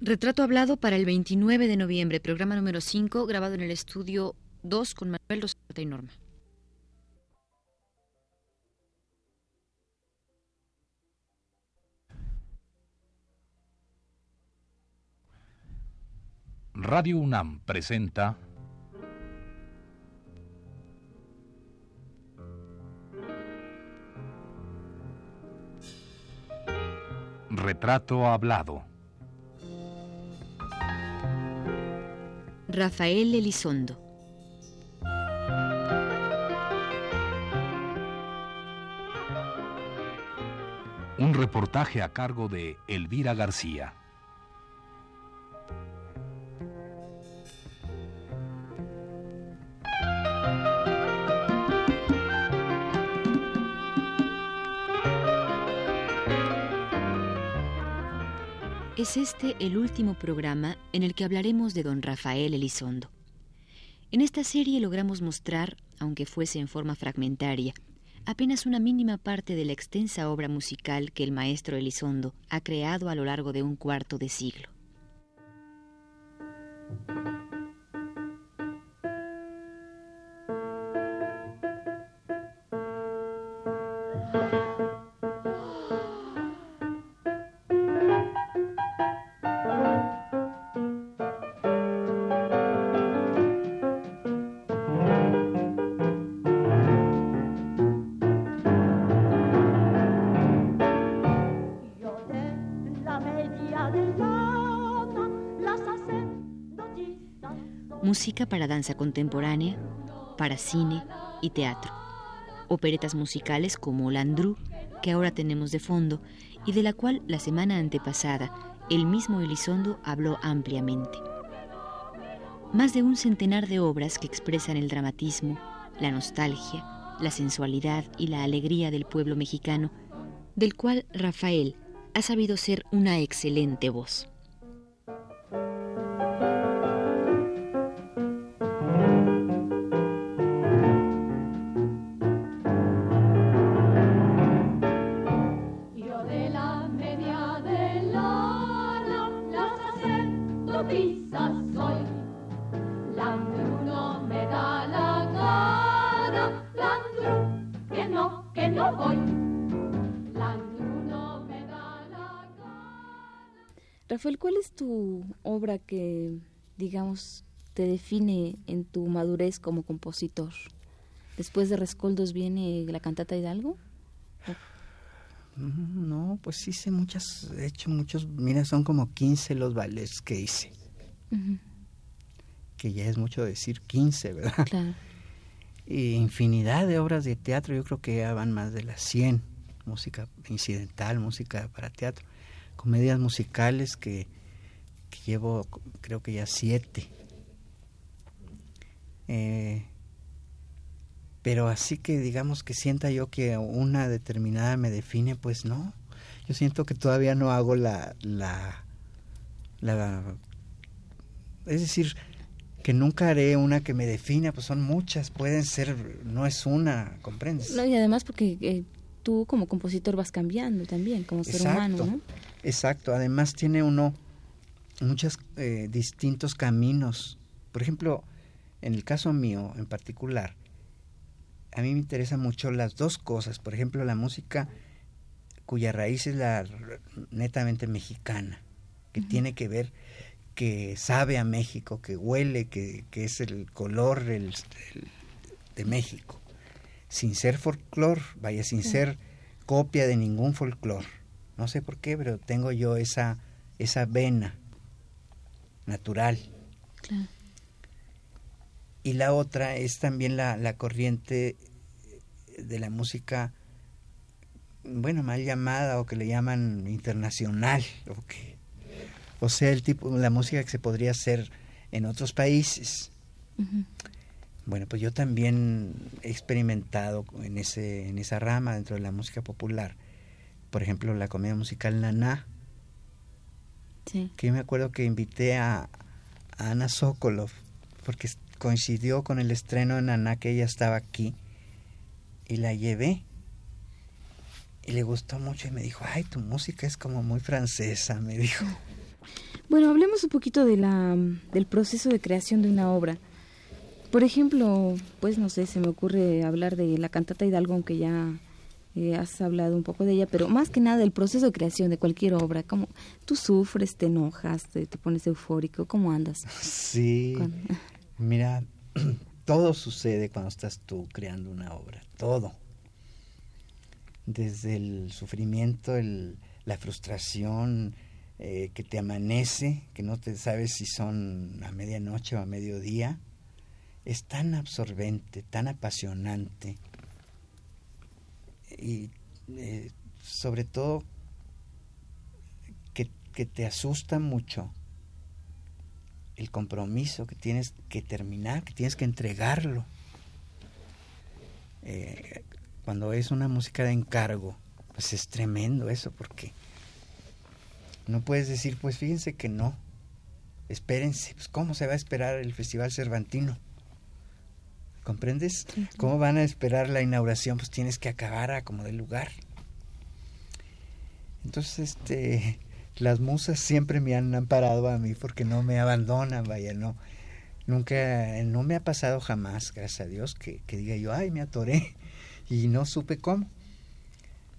Retrato hablado para el 29 de noviembre, programa número 5, grabado en el estudio 2 con Manuel Rosata y Norma. Radio UNAM presenta Retrato hablado. Rafael Elizondo. Un reportaje a cargo de Elvira García. Es este el último programa en el que hablaremos de don Rafael Elizondo. En esta serie logramos mostrar, aunque fuese en forma fragmentaria, apenas una mínima parte de la extensa obra musical que el maestro Elizondo ha creado a lo largo de un cuarto de siglo. Música para danza contemporánea, para cine y teatro. Operetas musicales como Landru, que ahora tenemos de fondo y de la cual la semana antepasada el mismo Elizondo habló ampliamente. Más de un centenar de obras que expresan el dramatismo, la nostalgia, la sensualidad y la alegría del pueblo mexicano, del cual Rafael ha sabido ser una excelente voz. Rafael, ¿cuál es tu obra que, digamos, te define en tu madurez como compositor? Después de Rescoldos viene la cantata Hidalgo. Mm, no, pues hice muchas, he hecho muchos, mira, son como 15 los ballets que hice. Que ya es mucho decir 15, ¿verdad? Claro. Y infinidad de obras de teatro, yo creo que ya van más de las 100. Música incidental, música para teatro comedias musicales que, llevo creo que ya siete. Eh, pero así que digamos que sienta yo que una determinada me define, pues no. Yo siento que todavía no hago la, la, la es decir, que nunca haré una que me defina, pues son muchas, pueden ser, no es una, ¿comprendes? No, y además porque eh, tú como compositor vas cambiando también, como ser humano, ¿no? Exacto, además tiene uno muchos eh, distintos caminos. Por ejemplo, en el caso mío en particular, a mí me interesan mucho las dos cosas. Por ejemplo, la música cuya raíz es la netamente mexicana, que tiene que ver, que sabe a México, que huele, que, es el color de México, sin ser folclor, vaya, sin ser copia de ningún folclor no sé por qué, pero tengo yo esa, esa vena natural. Y la otra es también la, la corriente de la música, bueno, mal llamada o que le llaman internacional, o, que, o sea, el tipo, la música que se podría hacer en otros países. Bueno, pues yo también he experimentado en, ese, en esa rama dentro de la música popular por ejemplo, la comedia musical Naná. Sí. Que yo me acuerdo que invité a, Ana Sokolov, porque coincidió con el estreno de Naná, que ella estaba aquí, y la llevé. Y le gustó mucho y me dijo, ay, tu música es como muy francesa, me dijo. Bueno, hablemos un poquito de la, del proceso de creación de una obra. Por ejemplo, pues no sé, se me ocurre hablar de la cantata Hidalgo, aunque ya eh, has hablado un poco de ella, pero más que nada del proceso de creación de cualquier obra, como tú sufres, te enojas, te, pones eufórico, ¿cómo andas? Sí, mira, todo sucede cuando estás tú creando una obra, todo. Desde el sufrimiento, el, la frustración, eh, que te amanece, que no te sabes si son a medianoche o a mediodía, es tan absorbente, tan apasionante y eh, sobre todo que, te asusta mucho el compromiso que tienes que terminar, que tienes que entregarlo. Eh, cuando es una música de encargo, pues es tremendo eso, porque no puedes decir, pues fíjense que no, espérense, pues cómo se va a esperar el Festival Cervantino. ¿Comprendes? ¿Cómo van a esperar la inauguración? Pues tienes que acabar a como del lugar. Entonces, este, las musas siempre me han amparado a mí porque no me abandonan, vaya, no. Nunca, no me ha pasado jamás, gracias a Dios, que, que diga yo, ay, me atoré y no supe cómo.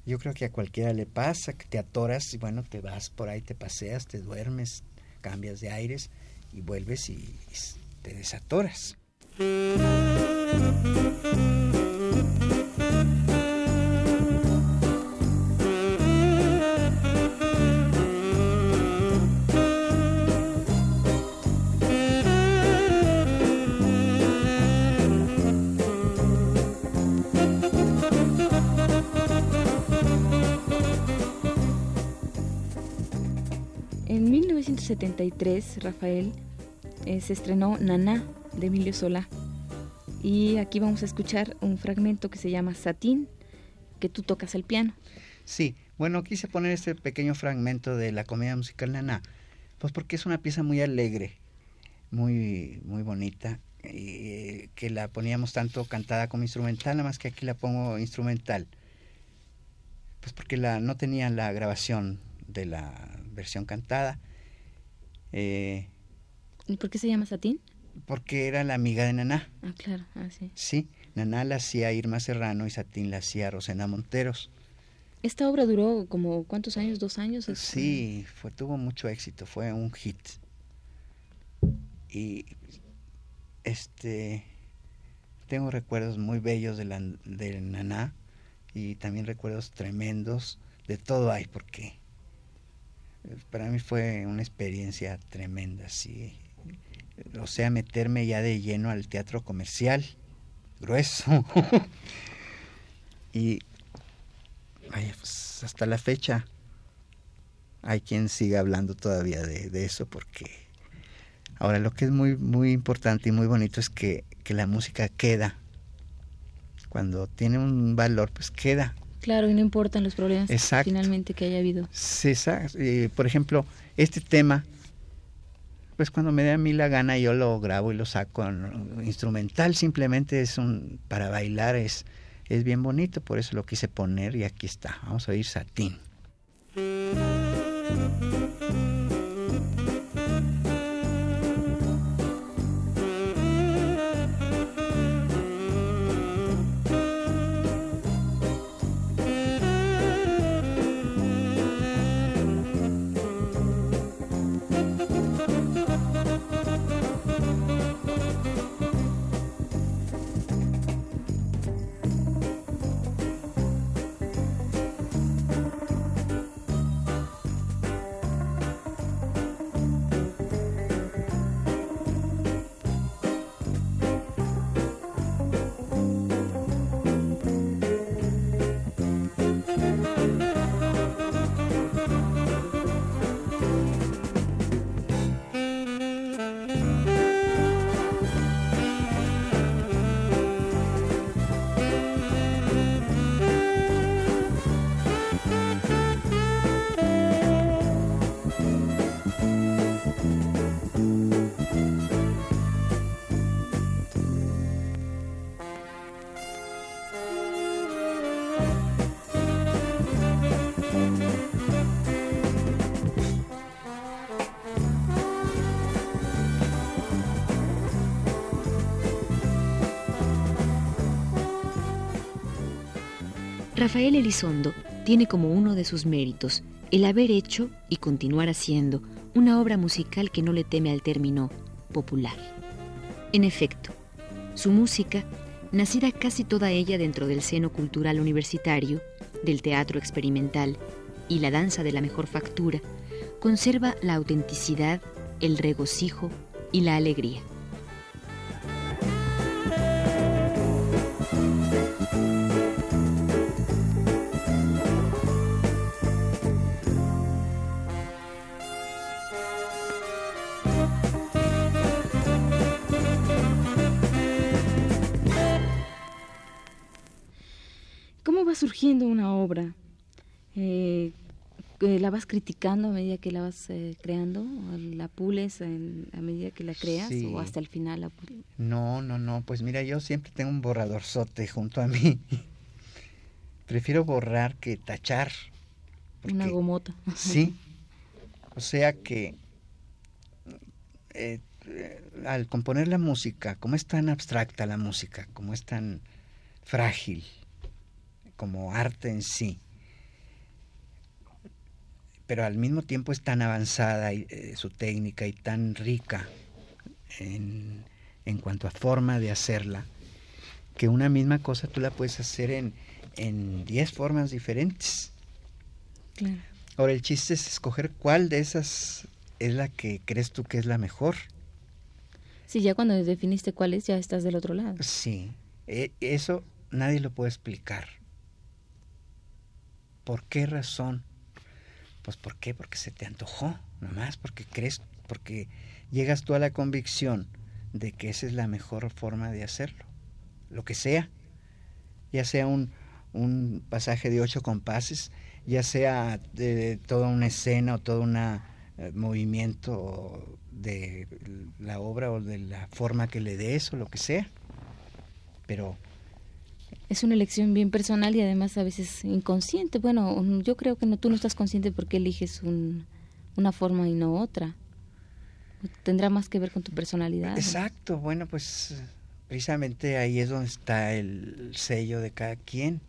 Yo creo que a cualquiera le pasa, que te atoras y bueno, te vas por ahí, te paseas, te duermes, cambias de aires y vuelves y te desatoras. En 1973, Rafael eh, se estrenó Naná de Emilio Solá. Y aquí vamos a escuchar un fragmento que se llama Satín, que tú tocas el piano. Sí, bueno, quise poner este pequeño fragmento de la comedia musical Naná, pues porque es una pieza muy alegre, muy, muy bonita, y que la poníamos tanto cantada como instrumental, nada más que aquí la pongo instrumental. Pues porque la, no tenía la grabación de la versión cantada. Eh, ¿Y por qué se llama Satín? Porque era la amiga de Naná. Ah, claro, ah, sí. Sí, Naná la hacía Irma Serrano y Satín la hacía Rosena Monteros. ¿Esta obra duró como cuántos años? ¿Dos años? Sí, fue, tuvo mucho éxito, fue un hit. Y este tengo recuerdos muy bellos de, la, de Naná y también recuerdos tremendos de todo hay porque para mí fue una experiencia tremenda, sí o sea, meterme ya de lleno al teatro comercial, grueso. y vaya, pues hasta la fecha hay quien siga hablando todavía de, eso porque ahora lo que es muy muy importante y muy bonito es que, que la música queda. Cuando tiene un valor pues queda. Claro y no importan los problemas finalmente que haya habido. Sí, por ejemplo este tema pues cuando me dé a mí la gana yo lo grabo y lo saco instrumental. Simplemente es un para bailar es es bien bonito por eso lo quise poner y aquí está. Vamos a oír satín Rafael Elizondo tiene como uno de sus méritos el haber hecho y continuar haciendo una obra musical que no le teme al término popular. En efecto, su música, nacida casi toda ella dentro del seno cultural universitario, del teatro experimental y la danza de la mejor factura, conserva la autenticidad, el regocijo y la alegría. La vas criticando a medida que la vas eh, creando, la pules a medida que la creas o hasta el final la No, no, no, pues mira, yo siempre tengo un borrador sote junto a mí. Prefiero borrar que tachar. Una gomota. Sí. O sea que eh, al componer la música, como es tan abstracta la música, como es tan frágil, como arte en sí, pero al mismo tiempo es tan avanzada eh, su técnica y tan rica en, en, cuanto a forma de hacerla, que una misma cosa tú la puedes hacer en, en diez formas diferentes. Ahora el chiste es escoger cuál de esas es la que crees tú que es la mejor. Sí, ya cuando definiste cuál es, ya estás del otro lado. Sí, e, eso nadie lo puede explicar. ¿Por qué razón? Pues ¿por qué? Porque se te antojó, nomás porque crees, porque llegas tú a la convicción de que esa es la mejor forma de hacerlo, lo que sea, ya sea un, un pasaje de ocho compases, ya sea toda una escena o todo un eh, movimiento de la obra o de la forma que le des o lo que sea, pero es una elección bien personal y además a veces inconsciente. Bueno, yo creo que no, tú no estás consciente porque eliges una forma y no otra. Tendrá más que ver con tu personalidad. Exacto, bueno, pues precisamente ahí es donde está el sello de cada quien.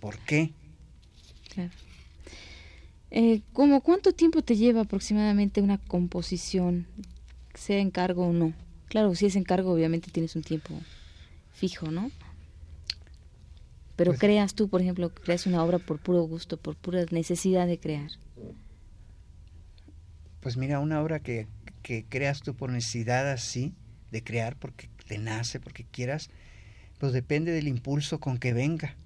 ¿Por qué? Claro. Eh, ¿Cómo cuánto tiempo te lleva aproximadamente una composición, sea encargo o no? Claro, si es encargo, obviamente tienes un tiempo fijo, ¿no? Pero pues creas tú, por ejemplo, creas una obra por puro gusto, por pura necesidad de crear. Pues mira, una obra que, que creas tú por necesidad así, de crear, porque te nace, porque quieras, pues depende del impulso con que venga.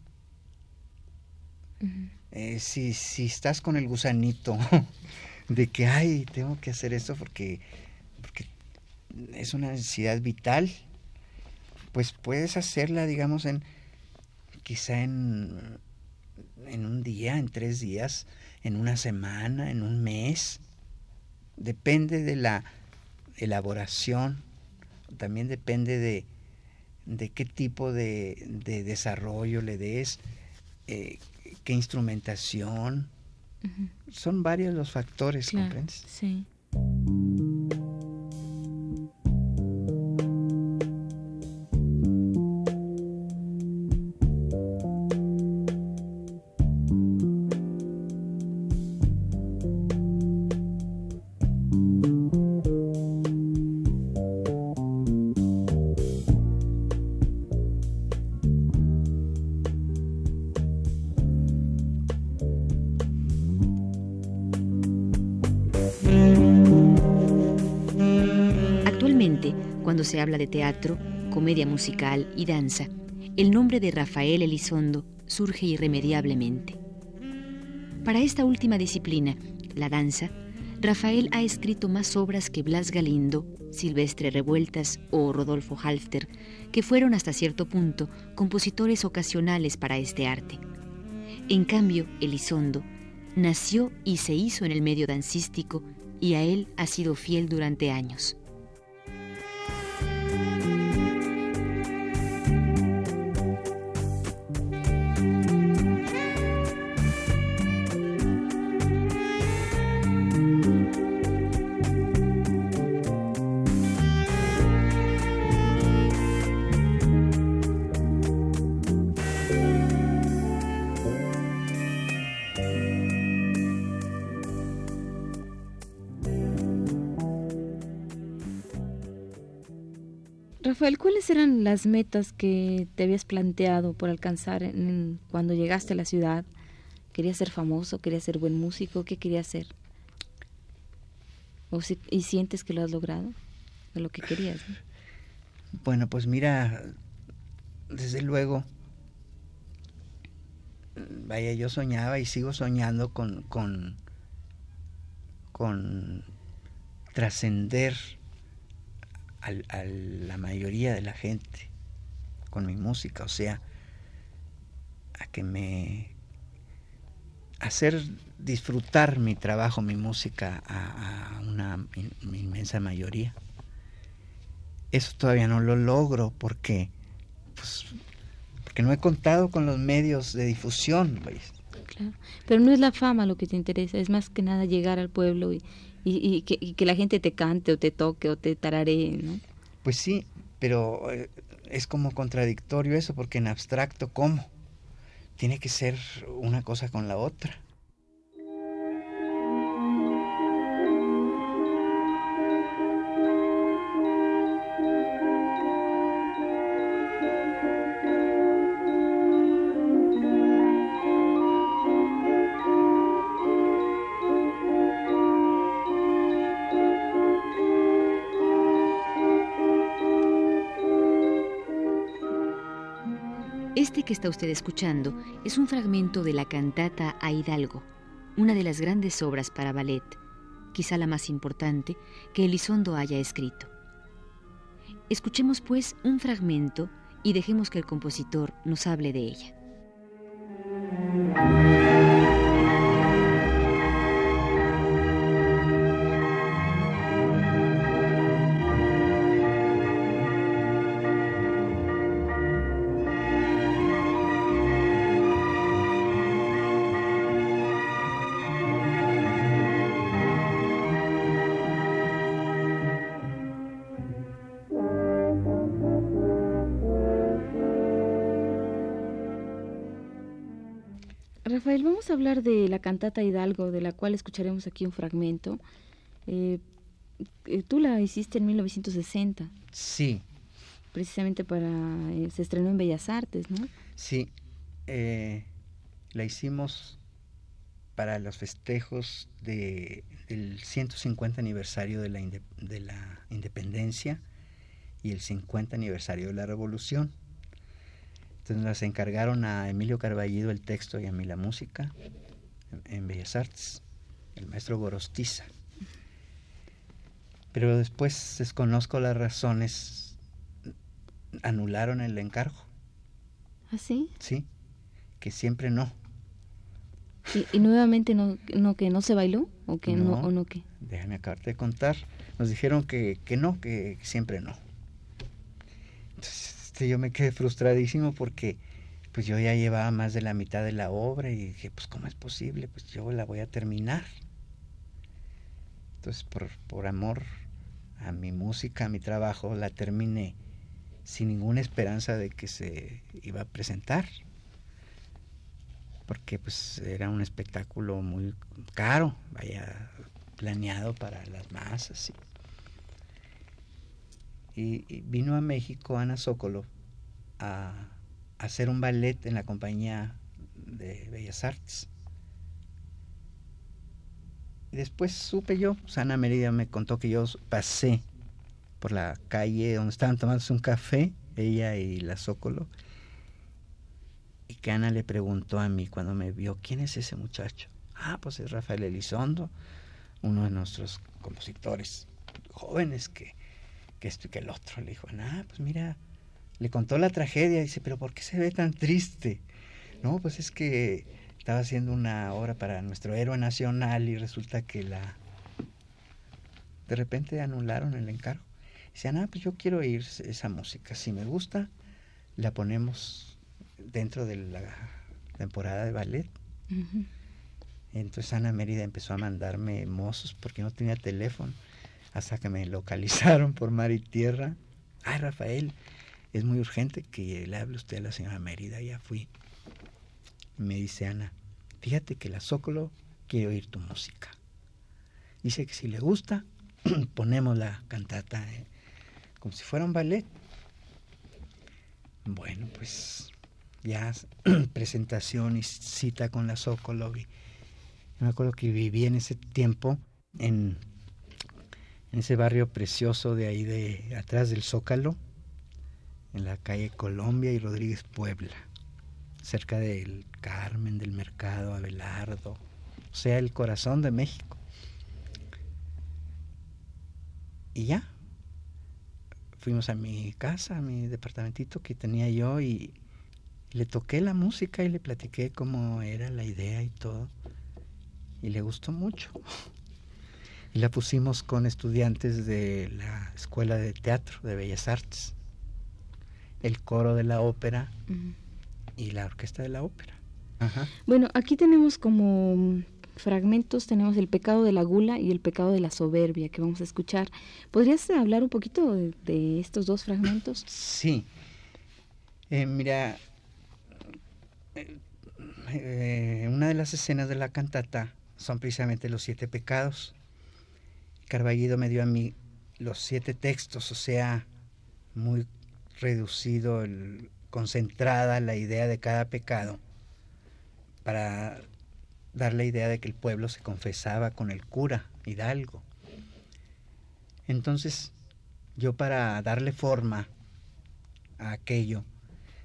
Eh, si, si estás con el gusanito de que, ay, tengo que hacer esto porque, porque es una necesidad vital, pues puedes hacerla, digamos, en, quizá en, en un día, en tres días, en una semana, en un mes. Depende de la elaboración, también depende de, de qué tipo de, de, desarrollo le des, eh, qué instrumentación. Son varios los factores, ¿comprendes? Sí. De teatro, comedia musical y danza, el nombre de Rafael Elizondo surge irremediablemente. Para esta última disciplina, la danza, Rafael ha escrito más obras que Blas Galindo, Silvestre Revueltas o Rodolfo Halfter, que fueron hasta cierto punto compositores ocasionales para este arte. En cambio, Elizondo nació y se hizo en el medio dancístico y a él ha sido fiel durante años. Rafael, ¿cuáles eran las metas que te habías planteado por alcanzar cuando llegaste a la ciudad? ¿Querías ser famoso? ¿Querías ser buen músico? ¿Qué querías ser? ¿O ¿Y sientes que lo has logrado? De lo que querías. Bueno, pues mira, desde luego, vaya, yo soñaba y sigo soñando con, con, con trascender a la mayoría de la gente con mi música, o sea, a que me hacer disfrutar mi trabajo, mi música a, una inmensa mayoría. Eso todavía no lo logro porque, pues, porque no he contado con los medios de difusión. Claro. Pero no es la fama lo que te interesa, es más que nada llegar al pueblo y, y, que, la gente te cante o te toque o te tararee, ¿no? Pues sí, pero eh, es como contradictorio eso, porque en abstracto, ¿cómo? Tiene que ser una cosa con la otra. Está usted escuchando es un fragmento de la cantata a Hidalgo, una de las grandes obras para ballet, quizá la más importante que Elizondo haya escrito. Escuchemos pues un fragmento y dejemos que el compositor nos hable de ella. Rafael, vamos a hablar de la cantata Hidalgo, de la cual escucharemos aquí un fragmento. Eh, eh, tú la hiciste en 1960. Sí. Precisamente para... Eh, se estrenó en Bellas Artes, ¿no? Sí. la hicimos para los festejos de, del 150 aniversario de la, de la independencia y el 50 aniversario de la revolución. Entonces nos encargaron a Emilio Carballido el texto y a mí la música en, Bellas Artes, el maestro Gorostiza. Pero después desconozco las razones, anularon el encargo. ¿Ah, sí? Sí, que siempre no. ¿Y, nuevamente no, no, que no se bailó o que no, o no qué? Déjame acabarte de contar. Nos dijeron que, que no, que siempre no. Entonces, yo me quedé frustradísimo porque pues yo ya llevaba más de la mitad de la obra y dije, pues ¿cómo es posible? Pues yo la voy a terminar. Entonces por, por amor a mi música, a mi trabajo, la terminé sin ninguna esperanza de que se iba a presentar. Porque pues era un espectáculo muy caro, vaya planeado para las masas. Y, vino a México Ana Sokolov a, hacer un ballet en la compañía de Bellas Artes. Y después supe yo, Sana Merida me contó que yo pasé por la calle donde estaban tomándose un café, ella y la Zócolo, y que Ana le preguntó a mí cuando me vio, ¿quién es ese muchacho? Ah, pues es Rafael Elizondo, uno de nuestros compositores jóvenes que que esto y que el otro. Le dijo, ah, pues mira, le contó la tragedia. Dice, pero ¿por qué se ve tan triste? No, pues es que estaba haciendo una obra para nuestro héroe nacional y resulta que la... De repente anularon el encargo. Dice, ah, pues yo quiero oír esa música. Si me gusta, la ponemos dentro de la temporada de ballet. Entonces Ana Mérida empezó a mandarme mozos porque no tenía teléfono hasta que me localizaron por mar y tierra. Ay, Rafael, es muy urgente que le hable usted a la señora Mérida. Ya fui. Me dice Ana, fíjate que la Zócolo quiere oír tu música. Dice que si le gusta, ponemos la cantata eh, como si fuera un ballet. Bueno, pues ya presentación y cita con la Zócalo. me acuerdo que viví en ese tiempo en, en ese barrio precioso de ahí de atrás del Zócalo, en la calle Colombia y Rodríguez Puebla, cerca del Carmen, del Mercado, Abelardo, o sea, el corazón de México. Y ya, fuimos a mi casa, a mi departamentito que tenía yo y le toqué la música y le platiqué cómo era la idea y todo. Y le gustó mucho. Y la pusimos con estudiantes de la Escuela de Teatro de Bellas Artes, el coro de la ópera y la orquesta de la ópera. Bueno, aquí tenemos como fragmentos tenemos el pecado de la gula y el pecado de la soberbia que vamos a escuchar. ¿Podrías hablar un poquito de, estos dos fragmentos? Sí. Eh, mira, eh, una de las escenas de la cantata son precisamente los siete pecados. Carballido me dio a mí los siete textos, o sea, muy reducido, concentrada la idea de cada pecado para dar la idea de que el pueblo se confesaba con el cura Hidalgo. Entonces, yo para darle forma a aquello,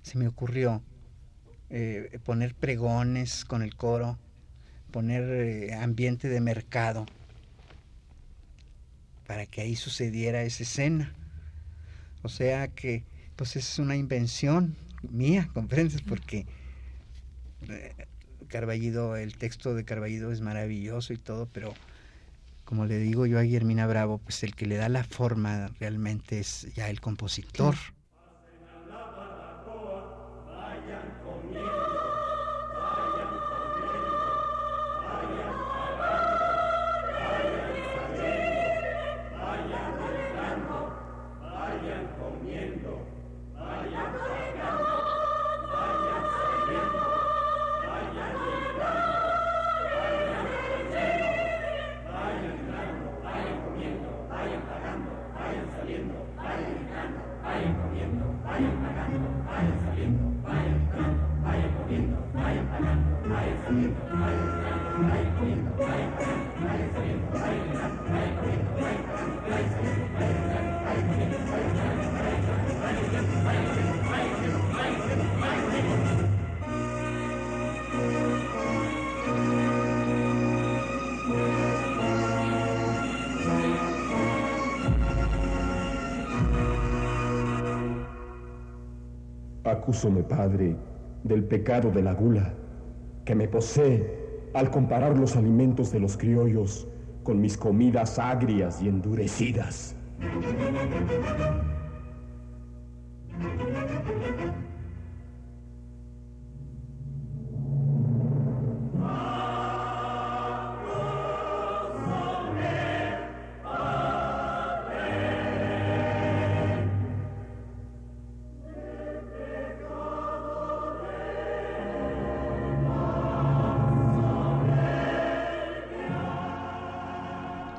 se me ocurrió eh, poner pregones con el coro, poner eh, ambiente de mercado, para que ahí sucediera esa escena. O sea que, pues es una invención mía, ¿comprendes? Porque eh, Carballido, el texto de Carballido es maravilloso y todo, pero como le digo yo a Guillermina Bravo, pues el que le da la forma realmente es ya el compositor. Acúsome, Padre, del pecado de la gula, que me posee al comparar los alimentos de los criollos con mis comidas agrias y endurecidas.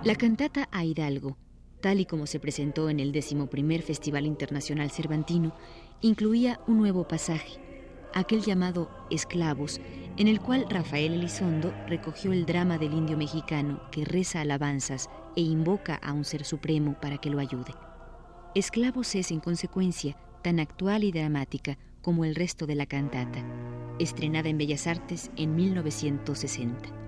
La cantata a Hidalgo, tal y como se presentó en el XI Festival Internacional Cervantino, incluía un nuevo pasaje, aquel llamado Esclavos, en el cual Rafael Elizondo recogió el drama del indio mexicano que reza alabanzas e invoca a un ser supremo para que lo ayude. Esclavos es, en consecuencia, tan actual y dramática como el resto de la cantata, estrenada en Bellas Artes en 1960.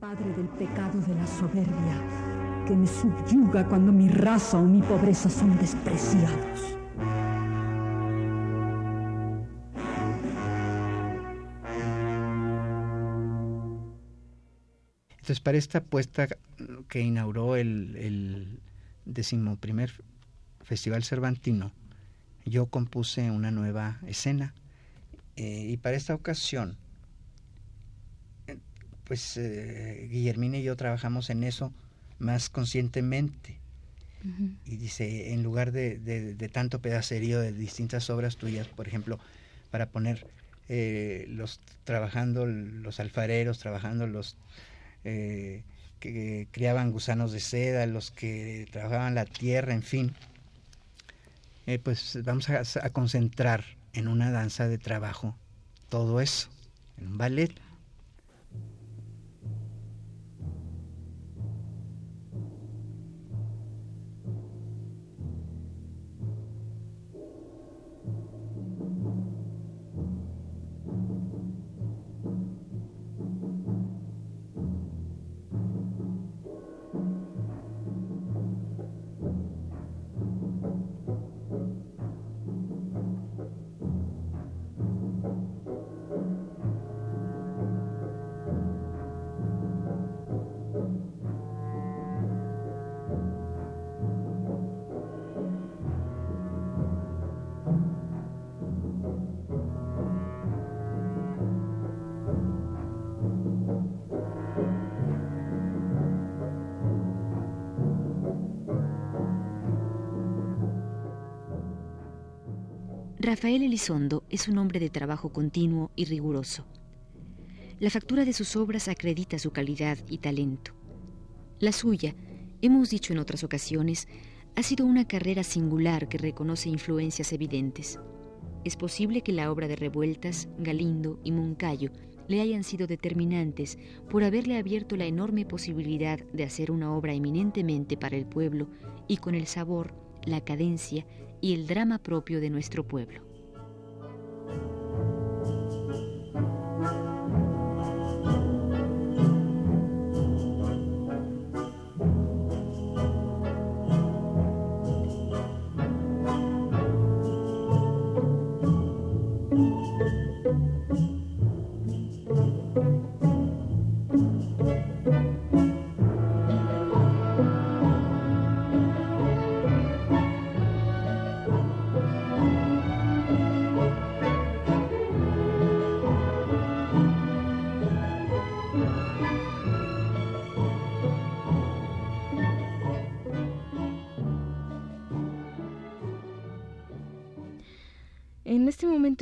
Padre del pecado de la soberbia, que me subyuga cuando mi raza o mi pobreza son despreciados. Entonces, para esta apuesta que inauguró el, el decimoprimer Festival Cervantino, yo compuse una nueva escena eh, y para esta ocasión pues eh, Guillermina y yo trabajamos en eso más conscientemente. Y dice, en lugar de, tanto pedacerío de distintas obras tuyas, por ejemplo, para poner eh, los trabajando los alfareros, trabajando los eh, que criaban gusanos de seda, los que trabajaban la tierra, en fin, pues vamos a concentrar en una danza de trabajo todo eso, en un ballet. Rafael Elizondo es un hombre de trabajo continuo y riguroso. La factura de sus obras acredita su calidad y talento. La suya, hemos dicho en otras ocasiones, ha sido una carrera singular que reconoce influencias evidentes. Es posible que la obra de Revueltas, Galindo y Moncayo le hayan sido determinantes por haberle abierto la enorme posibilidad de hacer una obra eminentemente para el pueblo y con el sabor, la cadencia y el drama propio de nuestro pueblo.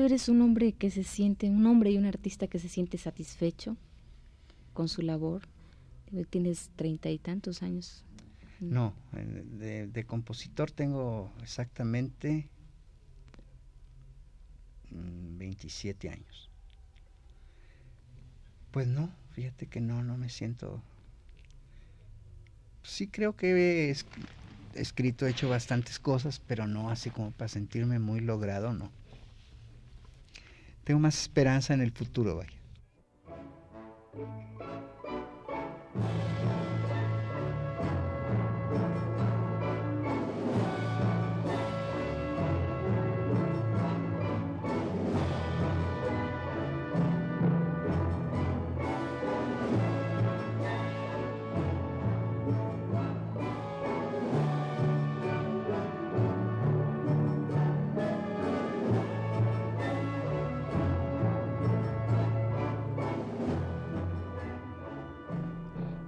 Eres un hombre que se siente, un hombre y un artista que se siente satisfecho con su labor. Tienes treinta y tantos años. No, de, compositor tengo exactamente 27 mm, años. Pues no, fíjate que no, no me siento... Sí creo que he escrito, he hecho bastantes cosas, pero no así como para sentirme muy logrado, no tengo más esperanza en el futuro, vaya.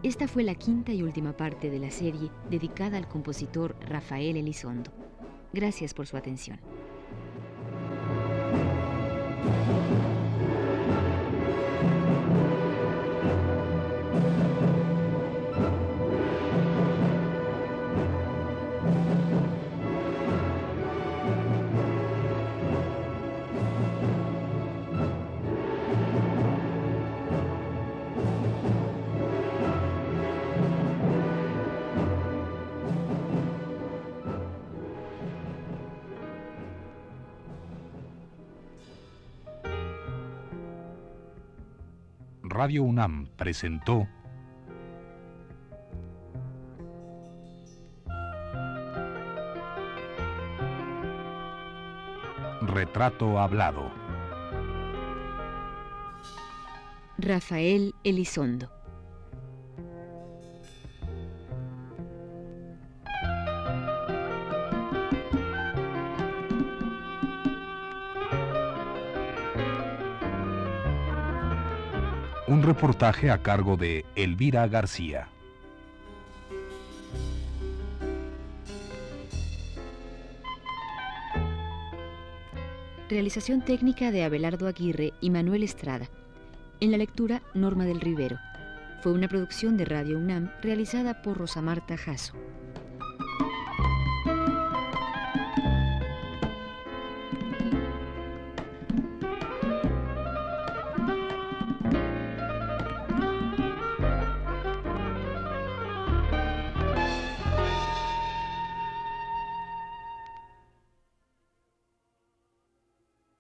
Esta fue la quinta y última parte de la serie dedicada al compositor Rafael Elizondo. Gracias por su atención. Radio UNAM presentó Retrato Hablado. Rafael Elizondo. Reportaje a cargo de Elvira García. Realización técnica de Abelardo Aguirre y Manuel Estrada. En la lectura, Norma del Rivero. Fue una producción de Radio UNAM realizada por Rosa Marta Jasso.